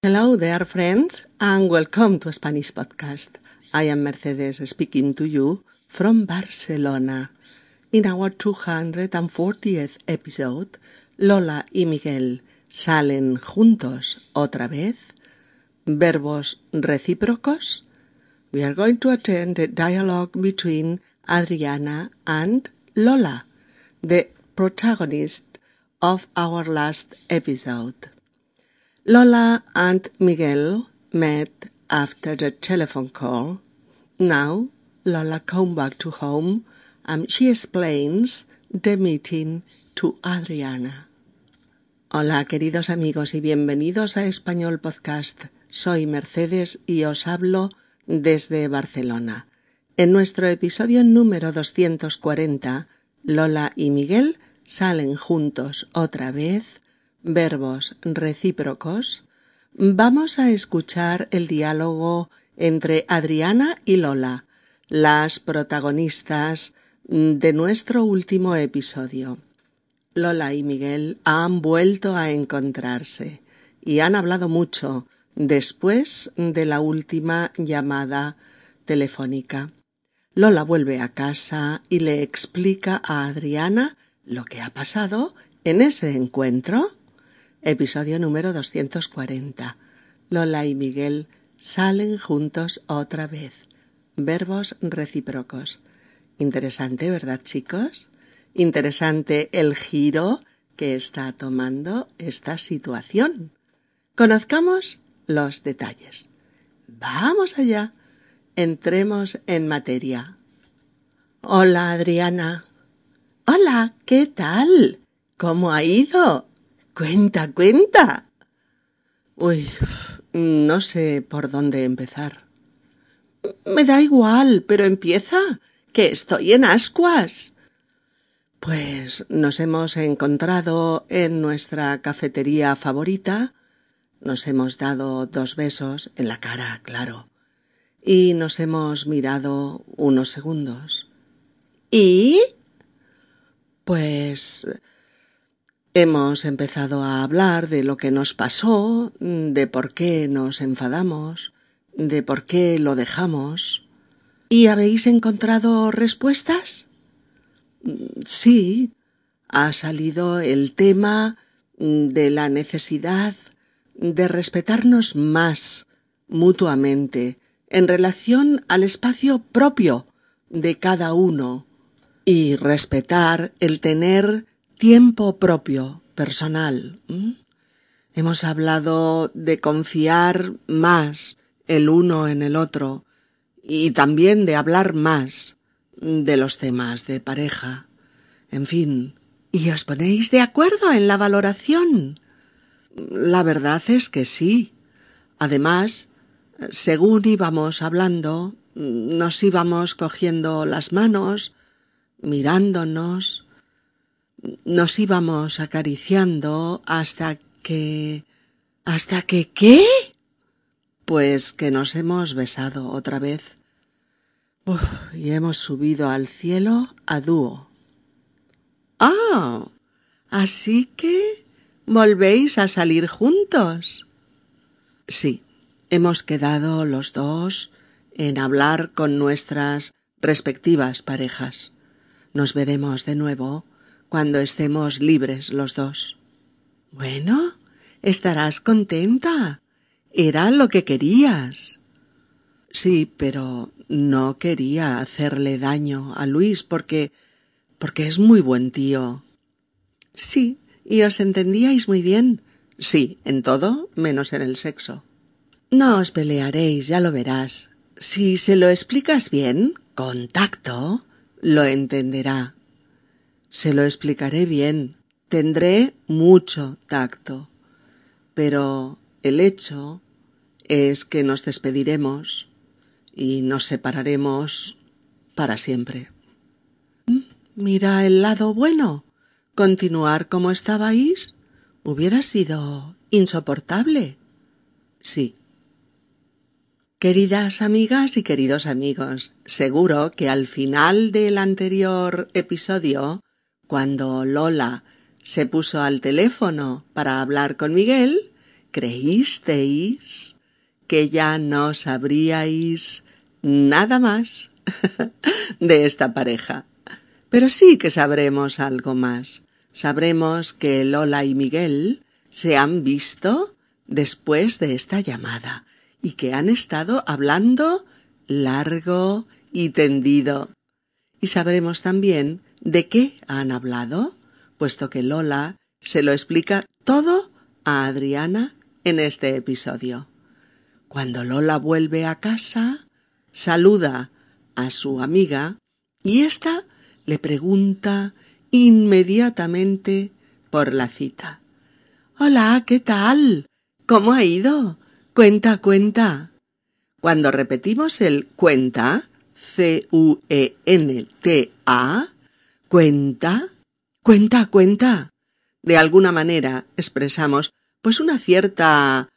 Hello there, friends, and welcome to Spanish Podcast. I am Mercedes speaking to you from Barcelona. In our 240th episode, Lola y Miguel salen juntos otra vez. Verbos recíprocos. We are going to attend the dialogue between Adriana and Lola, the protagonist of our last episode. Lola and Miguel met after the telephone call. Now Lola come back to home and she explains the meeting to Adriana. Hola queridos amigos y bienvenidos a Español Podcast. Soy Mercedes y os hablo desde Barcelona. En nuestro episodio número 240, Lola y Miguel salen juntos otra vez verbos recíprocos, vamos a escuchar el diálogo entre Adriana y Lola, las protagonistas de nuestro último episodio. Lola y Miguel han vuelto a encontrarse y han hablado mucho después de la última llamada telefónica. Lola vuelve a casa y le explica a Adriana lo que ha pasado en ese encuentro Episodio número 240. Lola y Miguel salen juntos otra vez. Verbos recíprocos. Interesante, ¿verdad, chicos? Interesante el giro que está tomando esta situación. Conozcamos los detalles. Vamos allá. Entremos en materia. Hola, Adriana. Hola, ¿qué tal? ¿Cómo ha ido? Cuenta, cuenta. Uy, no sé por dónde empezar. Me da igual, pero empieza, que estoy en ascuas. Pues nos hemos encontrado en nuestra cafetería favorita, nos hemos dado dos besos en la cara, claro, y nos hemos mirado unos segundos. ¿Y? Pues Hemos empezado a hablar de lo que nos pasó, de por qué nos enfadamos, de por qué lo dejamos. ¿Y habéis encontrado respuestas? Sí, ha salido el tema de la necesidad de respetarnos más mutuamente en relación al espacio propio de cada uno y respetar el tener tiempo propio, personal. Hemos hablado de confiar más el uno en el otro y también de hablar más de los temas de pareja. En fin, ¿y os ponéis de acuerdo en la valoración? La verdad es que sí. Además, según íbamos hablando, nos íbamos cogiendo las manos, mirándonos, nos íbamos acariciando hasta que... ¿Hasta que qué? Pues que nos hemos besado otra vez. y hemos subido al cielo a dúo. Ah, así que volvéis a salir juntos. Sí, hemos quedado los dos en hablar con nuestras respectivas parejas. Nos veremos de nuevo cuando estemos libres los dos. Bueno, estarás contenta. Era lo que querías. Sí, pero no quería hacerle daño a Luis porque porque es muy buen tío. Sí, y os entendíais muy bien. Sí, en todo, menos en el sexo. No os pelearéis, ya lo verás. Si se lo explicas bien, con tacto, lo entenderá. Se lo explicaré bien. Tendré mucho tacto. Pero el hecho es que nos despediremos y nos separaremos para siempre. ¿Mm? Mira el lado bueno. Continuar como estabais hubiera sido insoportable. Sí. Queridas amigas y queridos amigos, seguro que al final del anterior episodio cuando Lola se puso al teléfono para hablar con Miguel creísteis que ya no sabríais nada más de esta pareja. Pero sí que sabremos algo más. Sabremos que Lola y Miguel se han visto después de esta llamada y que han estado hablando largo y tendido. Y sabremos también de qué han hablado, puesto que Lola se lo explica todo a Adriana en este episodio. Cuando Lola vuelve a casa, saluda a su amiga y ésta le pregunta inmediatamente por la cita. Hola, ¿qué tal? ¿Cómo ha ido? Cuenta, cuenta. Cuando repetimos el cuenta, C-U-E-N-T-A, cuenta, cuenta, cuenta. De alguna manera expresamos pues una cierta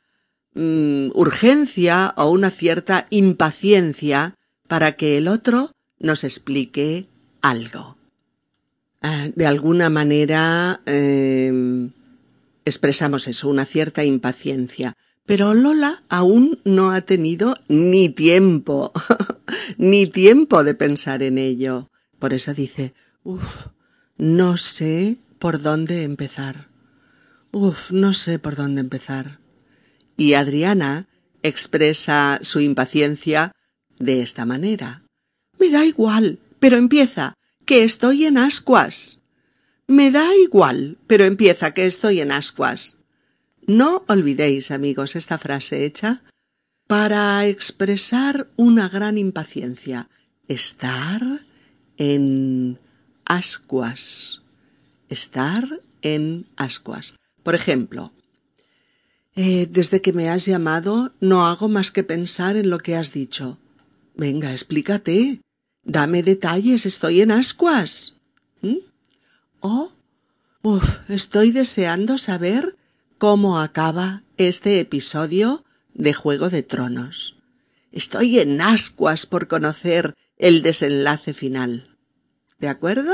mm, urgencia o una cierta impaciencia para que el otro nos explique algo. Ah, de alguna manera em, expresamos eso, una cierta impaciencia. Pero Lola aún no ha tenido ni tiempo, ni tiempo de pensar en ello. Por eso dice, uff, no sé por dónde empezar. Uf, no sé por dónde empezar. Y Adriana expresa su impaciencia de esta manera. Me da igual, pero empieza, que estoy en ascuas. Me da igual, pero empieza, que estoy en ascuas. No olvidéis, amigos, esta frase hecha para expresar una gran impaciencia. Estar en ascuas. Estar en ascuas. Por ejemplo, eh, desde que me has llamado no hago más que pensar en lo que has dicho. Venga, explícate. Dame detalles, estoy en ascuas. ¿Mm? Oh, uf, estoy deseando saber cómo acaba este episodio de Juego de Tronos. Estoy en ascuas por conocer el desenlace final. ¿De acuerdo?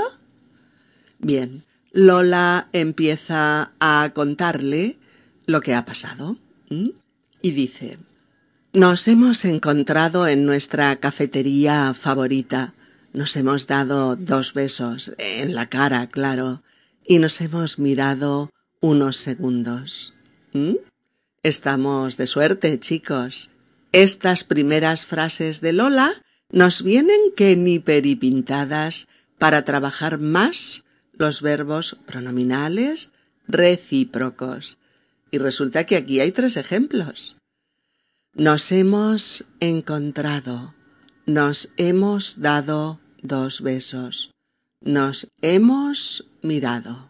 Bien, Lola empieza a contarle lo que ha pasado y dice Nos hemos encontrado en nuestra cafetería favorita. Nos hemos dado dos besos en la cara, claro, y nos hemos mirado unos segundos. Estamos de suerte, chicos. Estas primeras frases de Lola nos vienen que ni peripintadas para trabajar más los verbos pronominales recíprocos. Y resulta que aquí hay tres ejemplos. Nos hemos encontrado, nos hemos dado dos besos, nos hemos mirado.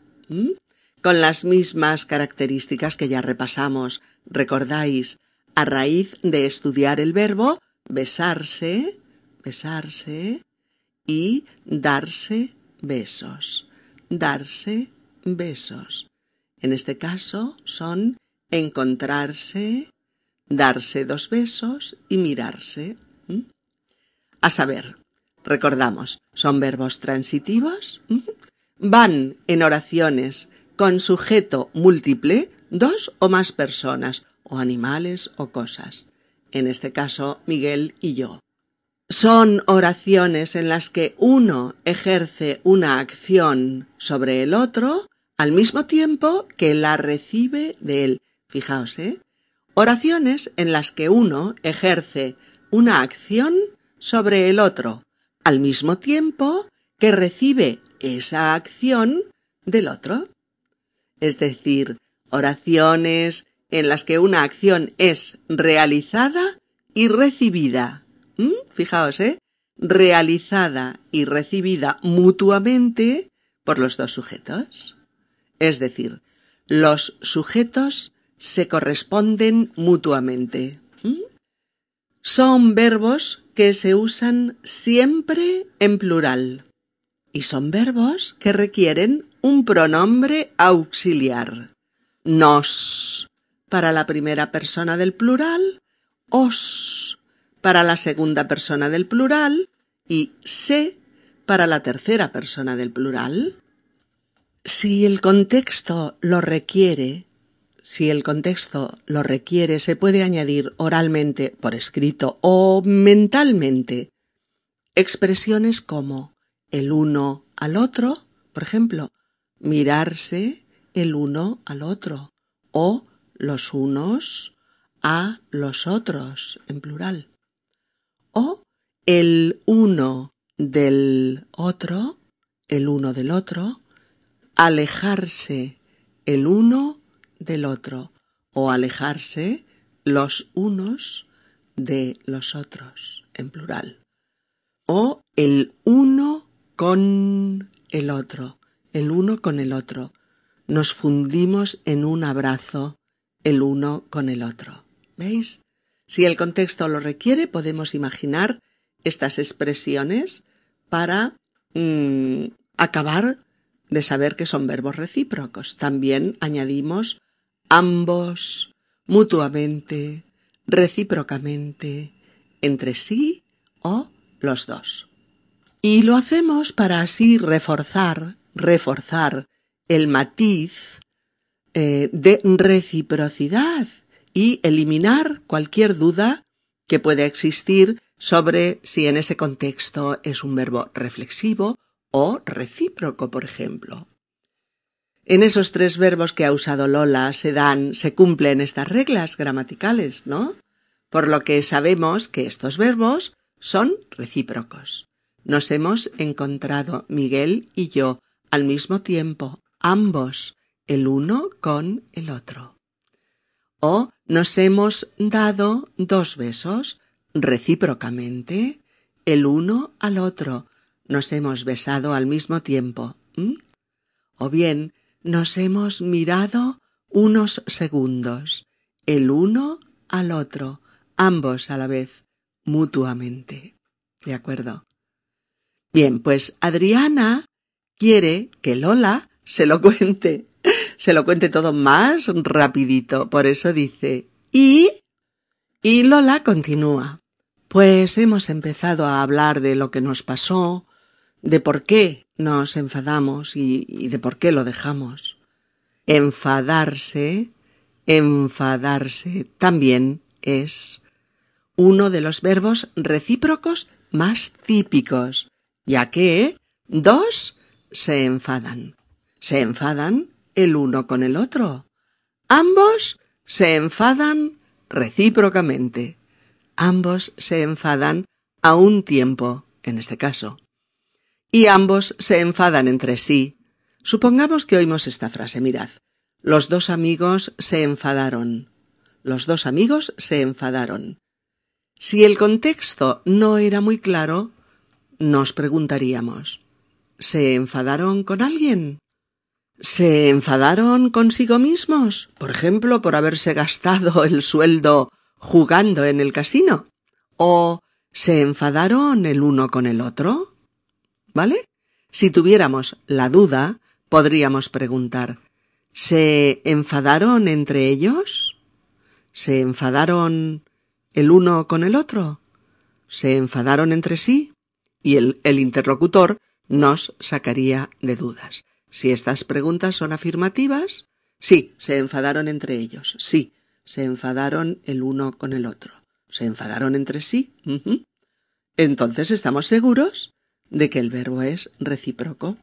Con las mismas características que ya repasamos, recordáis, a raíz de estudiar el verbo besarse, besarse y darse besos darse besos. En este caso son encontrarse, darse dos besos y mirarse. A saber, recordamos, son verbos transitivos, van en oraciones con sujeto múltiple dos o más personas, o animales o cosas. En este caso, Miguel y yo. Son oraciones en las que uno ejerce una acción sobre el otro al mismo tiempo que la recibe de él. Fijaos, ¿eh? Oraciones en las que uno ejerce una acción sobre el otro al mismo tiempo que recibe esa acción del otro. Es decir, oraciones en las que una acción es realizada y recibida ¿Mm? Fijaos, ¿eh? Realizada y recibida mutuamente por los dos sujetos. Es decir, los sujetos se corresponden mutuamente. ¿Mm? Son verbos que se usan siempre en plural. Y son verbos que requieren un pronombre auxiliar. Nos para la primera persona del plural, os para la segunda persona del plural y se para la tercera persona del plural. Si el contexto lo requiere, si el contexto lo requiere, se puede añadir oralmente, por escrito o mentalmente expresiones como el uno al otro, por ejemplo, mirarse el uno al otro o los unos a los otros en plural o el uno del otro, el uno del otro, alejarse el uno del otro o alejarse los unos de los otros en plural o el uno con el otro, el uno con el otro. Nos fundimos en un abrazo el uno con el otro. ¿Veis? Si el contexto lo requiere, podemos imaginar estas expresiones para mm, acabar de saber que son verbos recíprocos. También añadimos ambos, mutuamente, recíprocamente, entre sí o los dos. Y lo hacemos para así reforzar, reforzar el matiz eh, de reciprocidad y eliminar cualquier duda que pueda existir sobre si en ese contexto es un verbo reflexivo o recíproco, por ejemplo. En esos tres verbos que ha usado Lola se dan, se cumplen estas reglas gramaticales, ¿no? Por lo que sabemos que estos verbos son recíprocos. Nos hemos encontrado Miguel y yo al mismo tiempo, ambos, el uno con el otro. O nos hemos dado dos besos recíprocamente, el uno al otro. Nos hemos besado al mismo tiempo. O bien nos hemos mirado unos segundos, el uno al otro, ambos a la vez, mutuamente. ¿De acuerdo? Bien, pues Adriana quiere que Lola se lo cuente, se lo cuente todo más rapidito. Por eso dice, ¿y? Y Lola continúa. Pues hemos empezado a hablar de lo que nos pasó, de por qué nos enfadamos y, de por qué lo dejamos. Enfadarse, enfadarse también es uno de los verbos recíprocos más típicos, ya que dos se enfadan. Se enfadan el uno con el otro. Ambos se enfadan recíprocamente. Ambos se enfadan a un tiempo, en este caso y ambos se enfadan entre sí. Supongamos que oímos esta frase, mirad. Los dos amigos se enfadaron. Los dos amigos se enfadaron. Si el contexto no era muy claro, nos preguntaríamos ¿Se enfadaron con alguien? ¿Se enfadaron consigo mismos? Por ejemplo, por haberse gastado el sueldo jugando en el casino. ¿O se enfadaron el uno con el otro? ¿Vale? Si tuviéramos la duda, podríamos preguntar ¿Se enfadaron entre ellos? ¿Se enfadaron el uno con el otro? ¿Se enfadaron entre sí? Y el, interlocutor nos sacaría de dudas. Si estas preguntas son afirmativas, sí, se enfadaron entre ellos, sí, se enfadaron el uno con el otro. ¿Se enfadaron entre sí? Entonces estamos seguros de que el verbo es recíproco.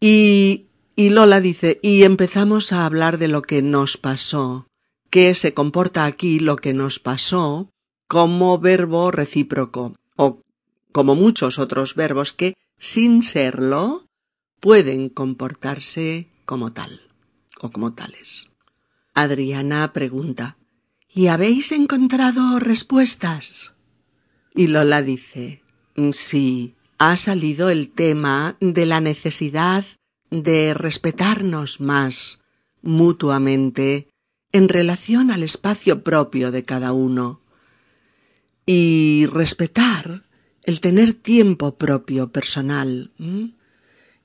Y, y Lola dice, y empezamos a hablar de lo que nos pasó, que se comporta aquí lo que nos pasó como verbo recíproco, o como muchos otros verbos que, sin serlo, pueden comportarse como tal, o como tales. Adriana pregunta, ¿Y habéis encontrado respuestas? Y Lola dice, sí, ha salido el tema de la necesidad de respetarnos más mutuamente en relación al espacio propio de cada uno y respetar el tener tiempo propio personal.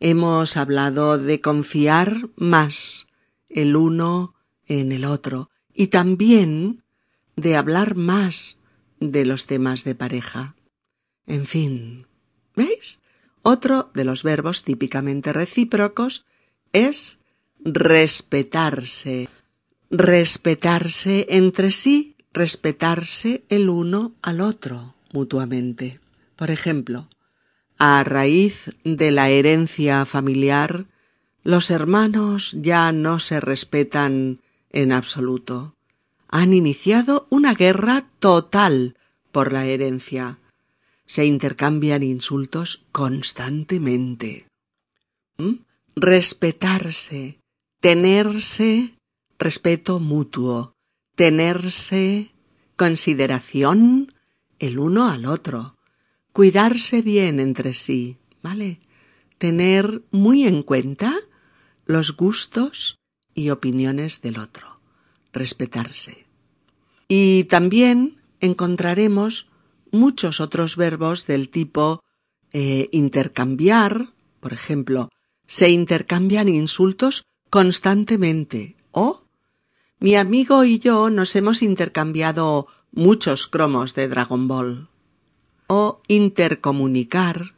Hemos hablado de confiar más el uno en el otro y también de hablar más de los temas de pareja. En fin, ¿Veis? Otro de los verbos típicamente recíprocos es respetarse. respetarse entre sí, respetarse el uno al otro mutuamente. Por ejemplo, a raíz de la herencia familiar, los hermanos ya no se respetan en absoluto. Han iniciado una guerra total por la herencia. Se intercambian insultos constantemente. ¿Mm? Respetarse, tenerse respeto mutuo, tenerse consideración el uno al otro, cuidarse bien entre sí, ¿vale? Tener muy en cuenta los gustos y opiniones del otro, respetarse. Y también encontraremos muchos otros verbos del tipo eh, intercambiar, por ejemplo, se intercambian insultos constantemente o mi amigo y yo nos hemos intercambiado muchos cromos de Dragon Ball. O intercomunicar.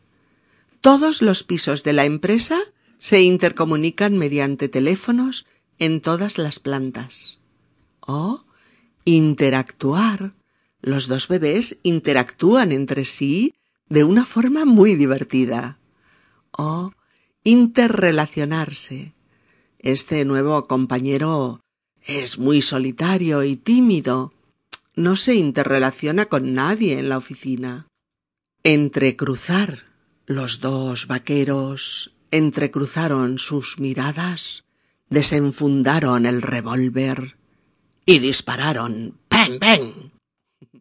Todos los pisos de la empresa se intercomunican mediante teléfonos en todas las plantas. O interactuar. Los dos bebés interactúan entre sí de una forma muy divertida. O interrelacionarse. Este nuevo compañero es muy solitario y tímido. No se interrelaciona con nadie en la oficina. Entrecruzar. Los dos vaqueros entrecruzaron sus miradas, desenfundaron el revólver y dispararon. ¡Pen, pen!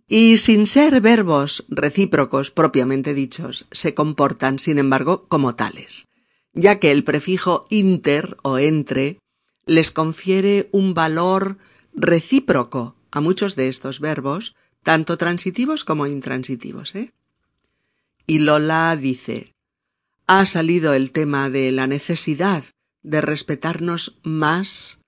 Y sin ser verbos recíprocos propiamente dichos, se comportan, sin embargo, como tales, ya que el prefijo inter o entre les confiere un valor recíproco a muchos de estos verbos, tanto transitivos como intransitivos. ¿eh? Y Lola dice, ha salido el tema de la necesidad de respetarnos más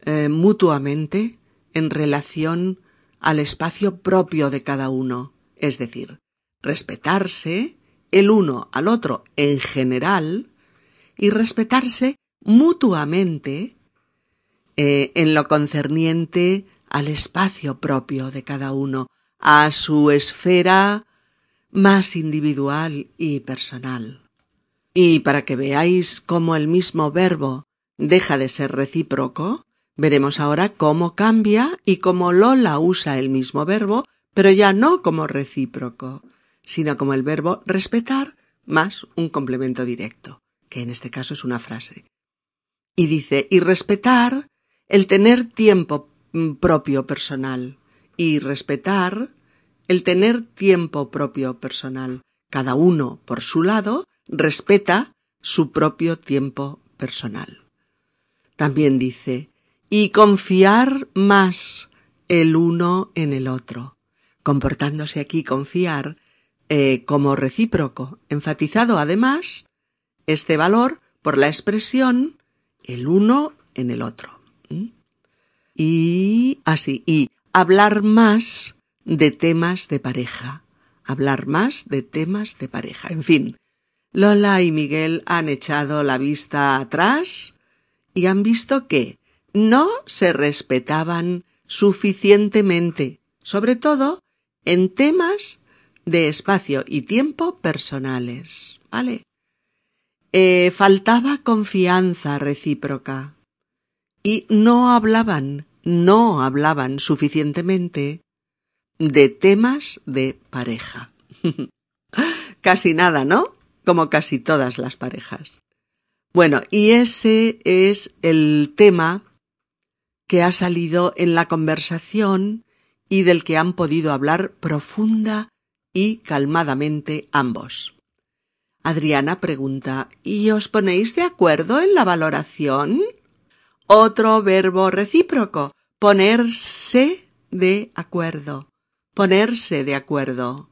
eh, mutuamente en relación al espacio propio de cada uno, es decir, respetarse el uno al otro en general y respetarse mutuamente eh, en lo concerniente al espacio propio de cada uno, a su esfera más individual y personal. Y para que veáis cómo el mismo verbo deja de ser recíproco, veremos ahora cómo cambia y cómo Lola usa el mismo verbo, pero ya no como recíproco, sino como el verbo respetar más un complemento directo, que en este caso es una frase. Y dice, y respetar el tener tiempo mm, propio personal y respetar el tener tiempo propio personal. Cada uno, por su lado, respeta su propio tiempo personal. También dice, y confiar más el uno en el otro, comportándose aquí confiar eh, como recíproco, enfatizado además este valor por la expresión el uno en el otro. Y así, y hablar más de temas de pareja. Hablar más de temas de pareja. En fin, Lola y Miguel han echado la vista atrás y han visto que no se respetaban suficientemente, sobre todo en temas de espacio y tiempo personales. ¿Vale? Eh, faltaba confianza recíproca y no hablaban, no hablaban suficientemente de temas de pareja. casi nada, ¿no? Como casi todas las parejas. Bueno, y ese es el tema que ha salido en la conversación y del que han podido hablar profunda y calmadamente ambos. Adriana pregunta ¿Y os ponéis de acuerdo en la valoración? Otro verbo recíproco, ponerse de acuerdo. Ponerse de acuerdo.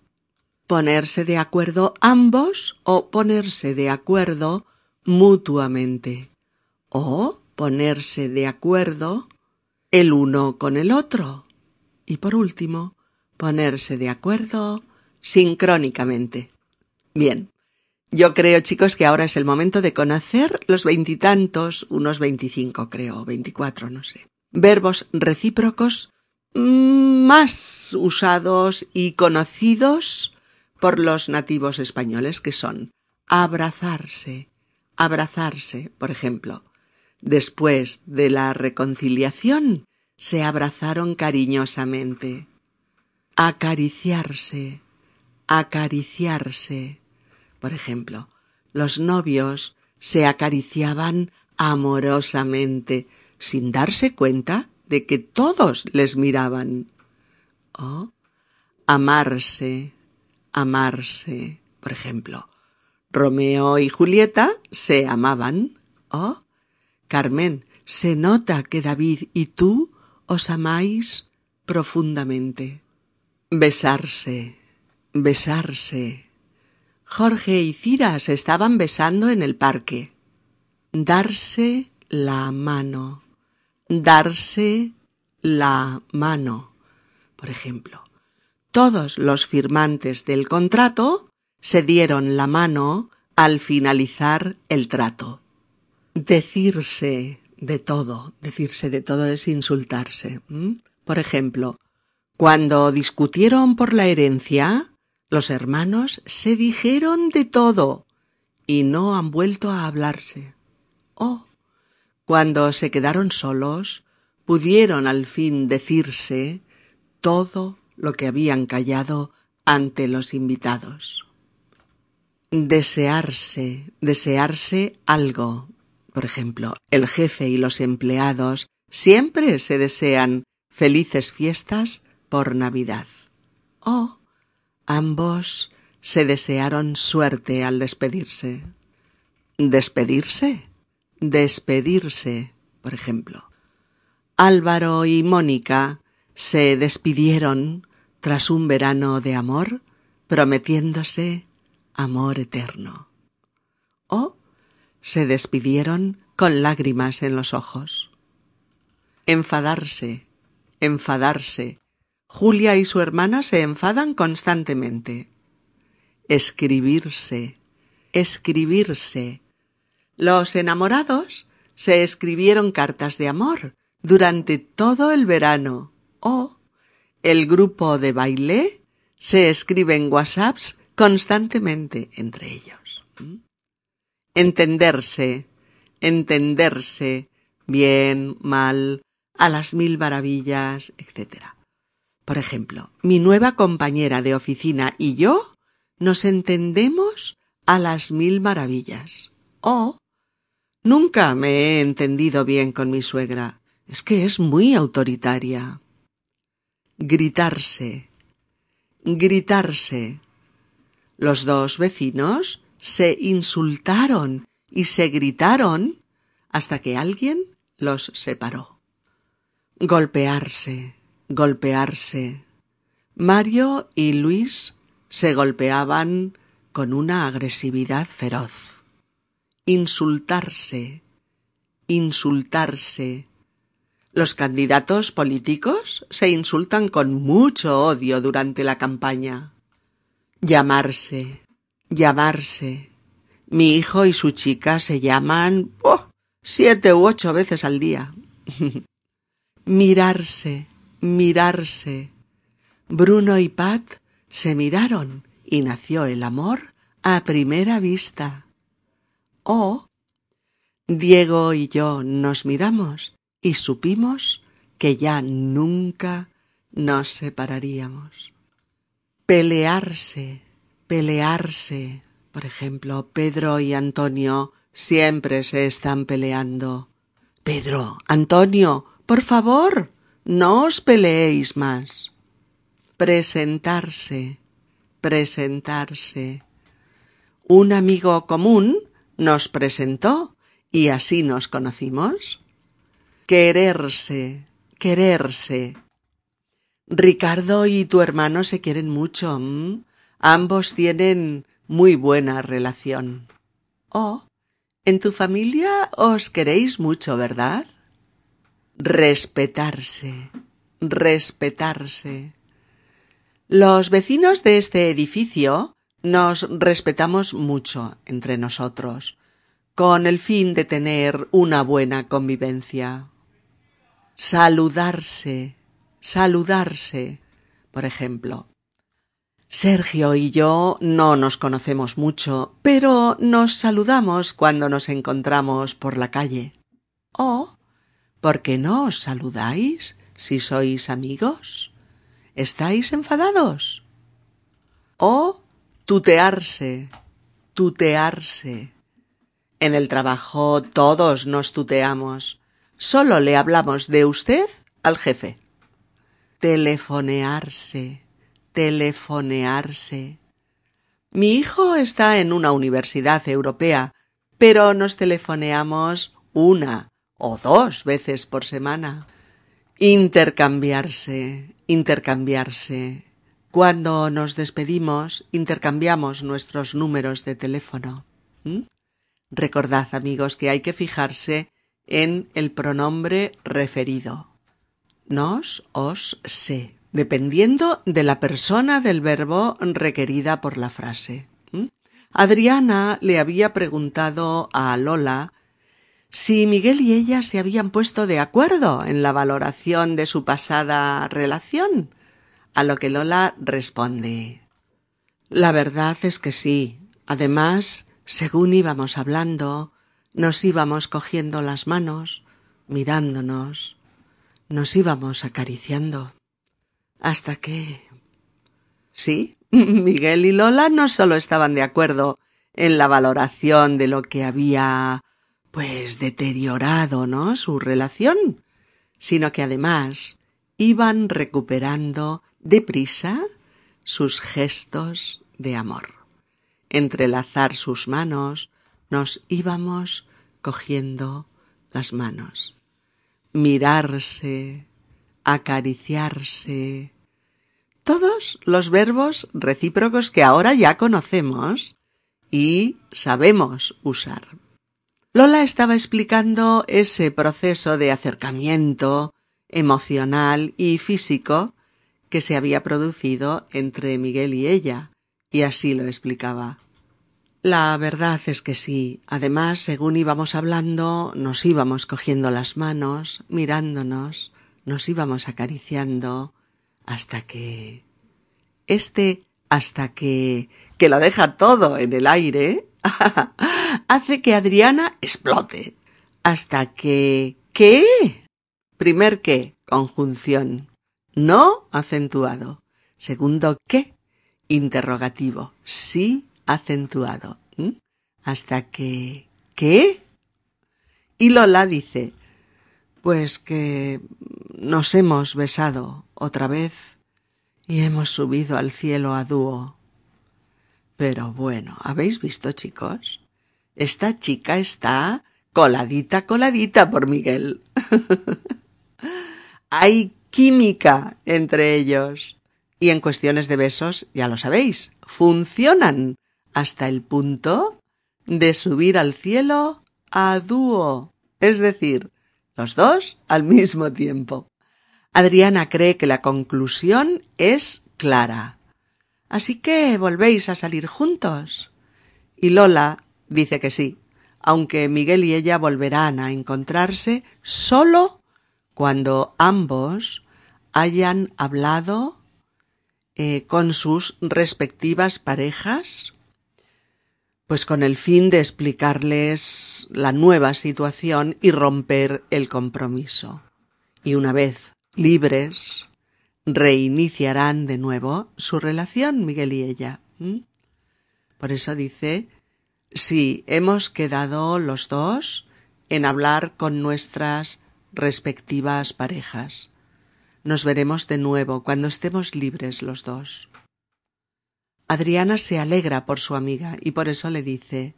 Ponerse de acuerdo ambos o ponerse de acuerdo mutuamente. O ponerse de acuerdo el uno con el otro. Y por último, ponerse de acuerdo sincrónicamente. Bien, yo creo, chicos, que ahora es el momento de conocer los veintitantos, unos veinticinco creo, veinticuatro, no sé, verbos recíprocos más usados y conocidos por los nativos españoles que son abrazarse, abrazarse, por ejemplo. Después de la reconciliación, se abrazaron cariñosamente. Acariciarse, acariciarse. Por ejemplo, los novios se acariciaban amorosamente, sin darse cuenta de que todos les miraban. O amarse, amarse. Por ejemplo, Romeo y Julieta se amaban. O Carmen, se nota que David y tú os amáis profundamente. Besarse, besarse. Jorge y Cira se estaban besando en el parque. Darse la mano. Darse la mano. Por ejemplo, todos los firmantes del contrato se dieron la mano al finalizar el trato. Decirse de todo, decirse de todo es insultarse. Por ejemplo, cuando discutieron por la herencia, los hermanos se dijeron de todo y no han vuelto a hablarse. Oh, cuando se quedaron solos, pudieron al fin decirse todo lo que habían callado ante los invitados. Desearse, desearse algo. Por ejemplo, el jefe y los empleados siempre se desean felices fiestas por Navidad. Oh, Ambos se desearon suerte al despedirse. ¿Despedirse? Despedirse, por ejemplo. Álvaro y Mónica se despidieron tras un verano de amor, prometiéndose amor eterno. O se despidieron con lágrimas en los ojos. Enfadarse, enfadarse, Julia y su hermana se enfadan constantemente. Escribirse, escribirse. Los enamorados se escribieron cartas de amor durante todo el verano. O el grupo de baile se escriben WhatsApps constantemente entre ellos. ¿Mm? Entenderse, entenderse, bien, mal, a las mil maravillas, etc. Por ejemplo, mi nueva compañera de oficina y yo nos entendemos a las mil maravillas. O nunca me he entendido bien con mi suegra. Es que es muy autoritaria. Gritarse. Gritarse. Los dos vecinos se insultaron y se gritaron hasta que alguien los separó. Golpearse golpearse. Mario y Luis se golpeaban con una agresividad feroz. Insultarse, insultarse. Los candidatos políticos se insultan con mucho odio durante la campaña. Llamarse, llamarse. Mi hijo y su chica se llaman oh, siete u ocho veces al día. Mirarse, mirarse. Bruno y Pat se miraron y nació el amor a primera vista. O Diego y yo nos miramos y supimos que ya nunca nos separaríamos. Pelearse, pelearse. Por ejemplo, Pedro y Antonio siempre se están peleando. Pedro, Antonio, por favor, no os peleéis más. Presentarse, presentarse. Un amigo común nos presentó y así nos conocimos. Quererse, quererse. Ricardo y tu hermano se quieren mucho. Ambos tienen muy buena relación. Oh, en tu familia os queréis mucho, ¿verdad? respetarse, respetarse. Los vecinos de este edificio nos respetamos mucho entre nosotros, con el fin de tener una buena convivencia. saludarse, saludarse. Por ejemplo, Sergio y yo no nos conocemos mucho, pero nos saludamos cuando nos encontramos por la calle. O, ¿por qué no os saludáis si sois amigos? ¿Estáis enfadados? O tutearse, tutearse. En el trabajo todos nos tuteamos. Solo le hablamos de usted al jefe. Telefonearse telefonearse. Mi hijo está en una universidad europea, pero nos telefoneamos una o dos veces por semana. Intercambiarse, intercambiarse. Cuando nos despedimos, intercambiamos nuestros números de teléfono. ¿Mm? Recordad, amigos, que hay que fijarse en el pronombre referido. Nos, os, se dependiendo de la persona del verbo requerida por la frase. Adriana le había preguntado a Lola si Miguel y ella se habían puesto de acuerdo en la valoración de su pasada relación, a lo que Lola responde La verdad es que sí. Además, según íbamos hablando, nos íbamos cogiendo las manos, mirándonos, nos íbamos acariciando hasta que. Sí, Miguel y Lola no solo estaban de acuerdo en la valoración de lo que había pues deteriorado, ¿no? su relación, sino que además iban recuperando deprisa sus gestos de amor. Entrelazar sus manos, nos íbamos cogiendo las manos. Mirarse, acariciarse. Todos los verbos recíprocos que ahora ya conocemos y sabemos usar. Lola estaba explicando ese proceso de acercamiento emocional y físico que se había producido entre Miguel y ella, y así lo explicaba. La verdad es que sí. Además, según íbamos hablando, nos íbamos cogiendo las manos, mirándonos, nos íbamos acariciando hasta que... Este hasta que... que lo deja todo en el aire, hace que Adriana explote. Hasta que... ¿Qué? Primer qué, conjunción. No acentuado. Segundo qué, interrogativo. Sí acentuado. Hasta que... ¿Qué? Y Lola dice, pues que nos hemos besado otra vez y hemos subido al cielo a dúo. Pero bueno, ¿habéis visto, chicos? Esta chica está coladita, coladita por Miguel. Hay química entre ellos. Y en cuestiones de besos, ya lo sabéis, funcionan hasta el punto de subir al cielo a dúo. Es decir, los dos al mismo tiempo. Adriana cree que la conclusión es clara. Así que volvéis a salir juntos. Y Lola dice que sí, aunque Miguel y ella volverán a encontrarse solo cuando ambos hayan hablado eh, con sus respectivas parejas pues con el fin de explicarles la nueva situación y romper el compromiso. Y una vez libres, reiniciarán de nuevo su relación, Miguel y ella. Por eso dice, si hemos quedado los dos en hablar con nuestras respectivas parejas. Nos veremos de nuevo cuando estemos libres los dos. Adriana se alegra por su amiga y por eso le dice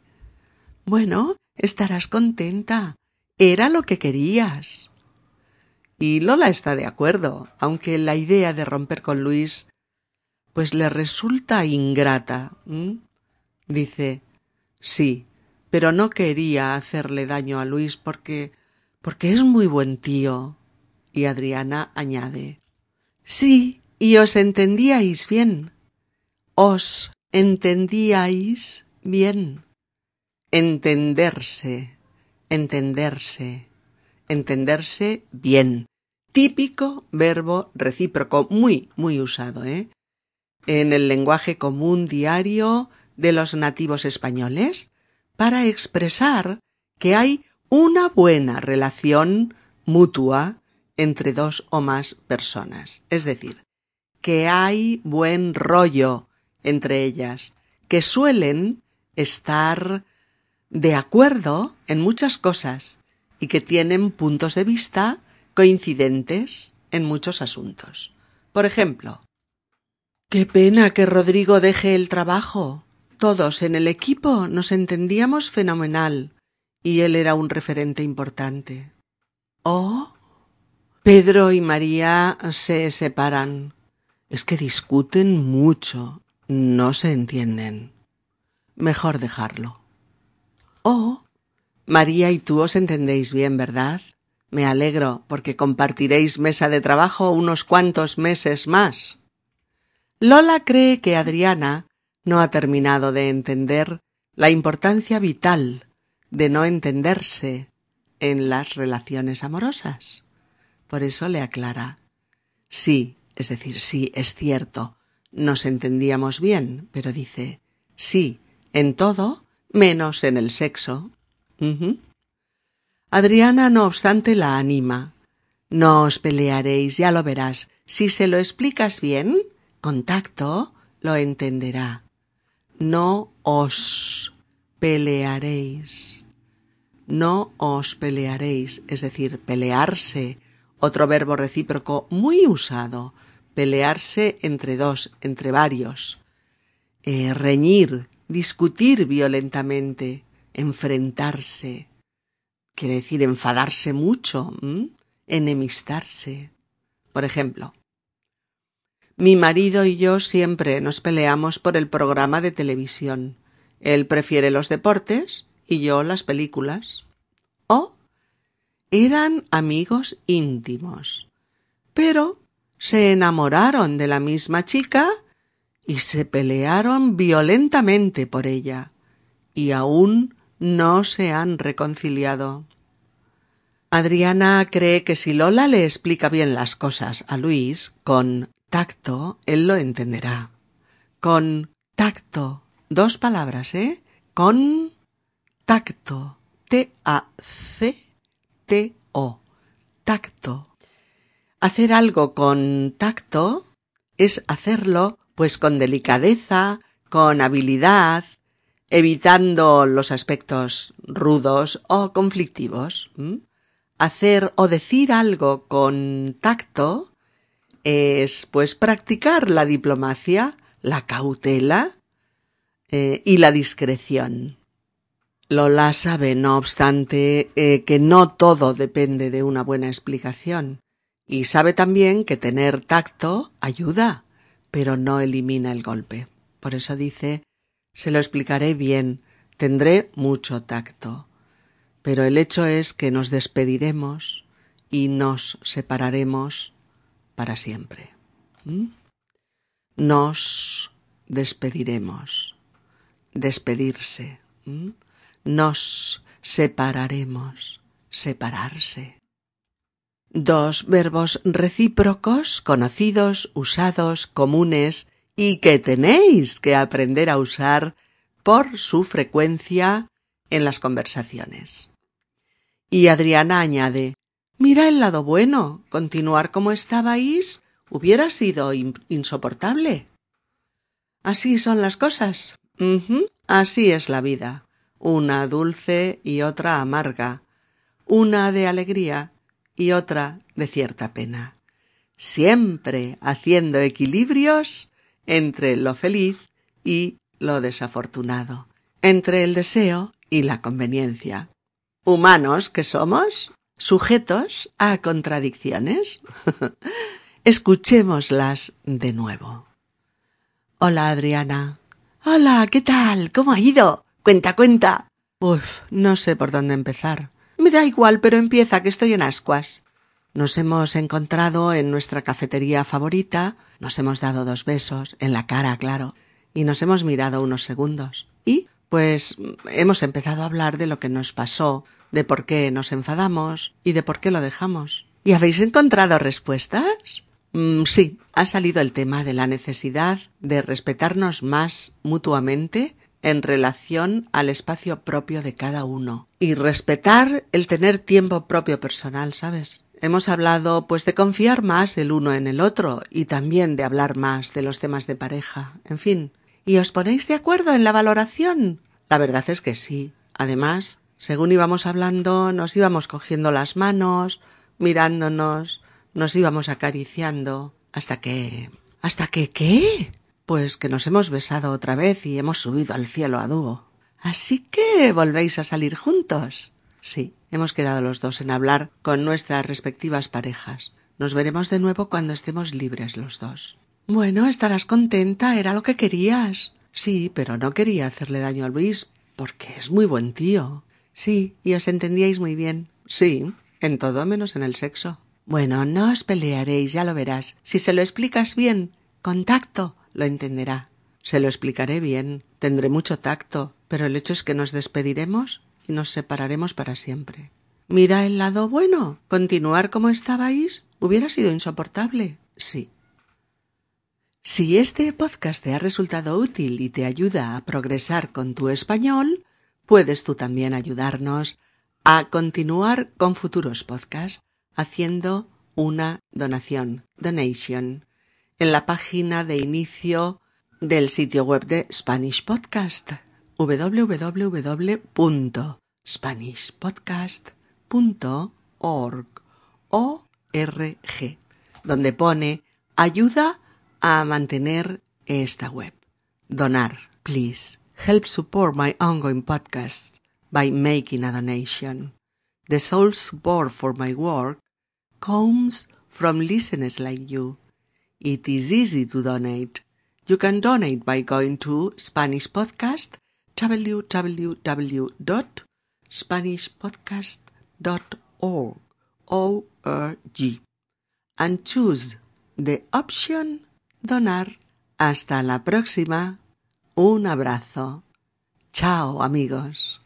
Bueno, estarás contenta. Era lo que querías. Y Lola está de acuerdo, aunque la idea de romper con Luis pues le resulta ingrata. Dice Sí, pero no quería hacerle daño a Luis porque porque es muy buen tío. Y Adriana añade Sí, y os entendíais bien os entendíais bien. Entenderse, entenderse, entenderse bien, típico verbo recíproco, muy, muy usado, ¿eh? En el lenguaje común diario de los nativos españoles para expresar que hay una buena relación mutua entre dos o más personas. Es decir, que hay buen rollo entre ellas, que suelen estar de acuerdo en muchas cosas y que tienen puntos de vista coincidentes en muchos asuntos. Por ejemplo, Qué pena que Rodrigo deje el trabajo. Todos en el equipo nos entendíamos fenomenal y él era un referente importante. Oh. Pedro y María se separan. Es que discuten mucho. No se entienden. Mejor dejarlo. Oh. María y tú os entendéis bien, ¿verdad? Me alegro porque compartiréis mesa de trabajo unos cuantos meses más. Lola cree que Adriana no ha terminado de entender la importancia vital de no entenderse en las relaciones amorosas. Por eso le aclara Sí, es decir, sí, es cierto, nos entendíamos bien, pero dice sí, en todo, menos en el sexo. Adriana, no obstante, la anima. No os pelearéis, ya lo verás. Si se lo explicas bien, con tacto, lo entenderá. No os pelearéis. No os pelearéis, es decir, pelearse, otro verbo recíproco muy usado, pelearse entre dos, entre varios. Eh, reñir, discutir violentamente, enfrentarse. Quiere decir enfadarse mucho, enemistarse. Por ejemplo, mi marido y yo siempre nos peleamos por el programa de televisión. Él prefiere los deportes y yo las películas. Oh, eran amigos íntimos. Pero se enamoraron de la misma chica y se pelearon violentamente por ella, y aún no se han reconciliado. Adriana cree que si Lola le explica bien las cosas a Luis con tacto, él lo entenderá. Con tacto, dos palabras, ¿eh? Con tacto, T-A-C-T-O, tacto. Hacer algo con tacto es hacerlo pues con delicadeza, con habilidad, evitando los aspectos rudos o conflictivos. Hacer o decir algo con tacto es pues practicar la diplomacia, la cautela eh, y la discreción. Lola sabe, no obstante, eh, que no todo depende de una buena explicación, y sabe también que tener tacto ayuda, pero no elimina el golpe. Por eso dice se lo explicaré bien, tendré mucho tacto. Pero el hecho es que nos despediremos y nos separaremos para siempre. ¿Mm? Nos despediremos. Despedirse. ¿Mm? Nos separaremos. Separarse. Dos verbos recíprocos, conocidos, usados, comunes, y que tenéis que aprender a usar por su frecuencia en las conversaciones. Y Adriana añade Mira el lado bueno. Continuar como estabais hubiera sido insoportable. Así son las cosas. Así es la vida. Una dulce y otra amarga. Una de alegría y otra de cierta pena. Siempre haciendo equilibrios entre lo feliz y lo desafortunado, entre el deseo y la conveniencia. Humanos que somos, sujetos a contradicciones. Escuchémoslas de nuevo. Hola, Adriana. Hola, ¿qué tal? ¿Cómo ha ido? Cuenta, cuenta. Uf, no sé por dónde empezar. Me da igual, pero empieza, que estoy en ascuas. Nos hemos encontrado en nuestra cafetería favorita, nos hemos dado dos besos, en la cara, claro, y nos hemos mirado unos segundos. Y, pues, hemos empezado a hablar de lo que nos pasó, de por qué nos enfadamos y de por qué lo dejamos. ¿Y habéis encontrado respuestas? Mm, sí, ha salido el tema de la necesidad de respetarnos más mutuamente en relación al espacio propio de cada uno. Y respetar el tener tiempo propio personal, ¿sabes? Hemos hablado pues de confiar más el uno en el otro y también de hablar más de los temas de pareja. En fin. ¿Y os ponéis de acuerdo en la valoración? La verdad es que sí. Además, según íbamos hablando, nos íbamos cogiendo las manos, mirándonos, nos íbamos acariciando, hasta que... ¿Hasta que qué? Pues que nos hemos besado otra vez y hemos subido al cielo a dúo. Así que volvéis a salir juntos. Sí, hemos quedado los dos en hablar con nuestras respectivas parejas. Nos veremos de nuevo cuando estemos libres los dos. Bueno, estarás contenta, era lo que querías. Sí, pero no quería hacerle daño a Luis, porque es muy buen tío. Sí, y os entendíais muy bien. Sí, en todo menos en el sexo. Bueno, no os pelearéis, ya lo verás. Si se lo explicas bien, con tacto, lo entenderá. Se lo explicaré bien, tendré mucho tacto, pero el hecho es que nos despediremos y nos separaremos para siempre. Mira el lado bueno. Continuar como estabais hubiera sido insoportable. Sí. Si este podcast te ha resultado útil y te ayuda a progresar con tu español, puedes tú también ayudarnos a continuar con futuros podcasts haciendo una donación, donation, en la página de inicio del sitio web de Spanish Podcast www.spanishpodcast.org donde pone ayuda a mantener esta web. Donar, please. Help support my ongoing podcast by making a donation. The sole support for my work comes from listeners like you. It is easy to donate. You can donate by going to Spanish Podcast www.spanishpodcast.org O-R-G, and choose the option donar. Hasta la próxima. Un abrazo. Chao amigos.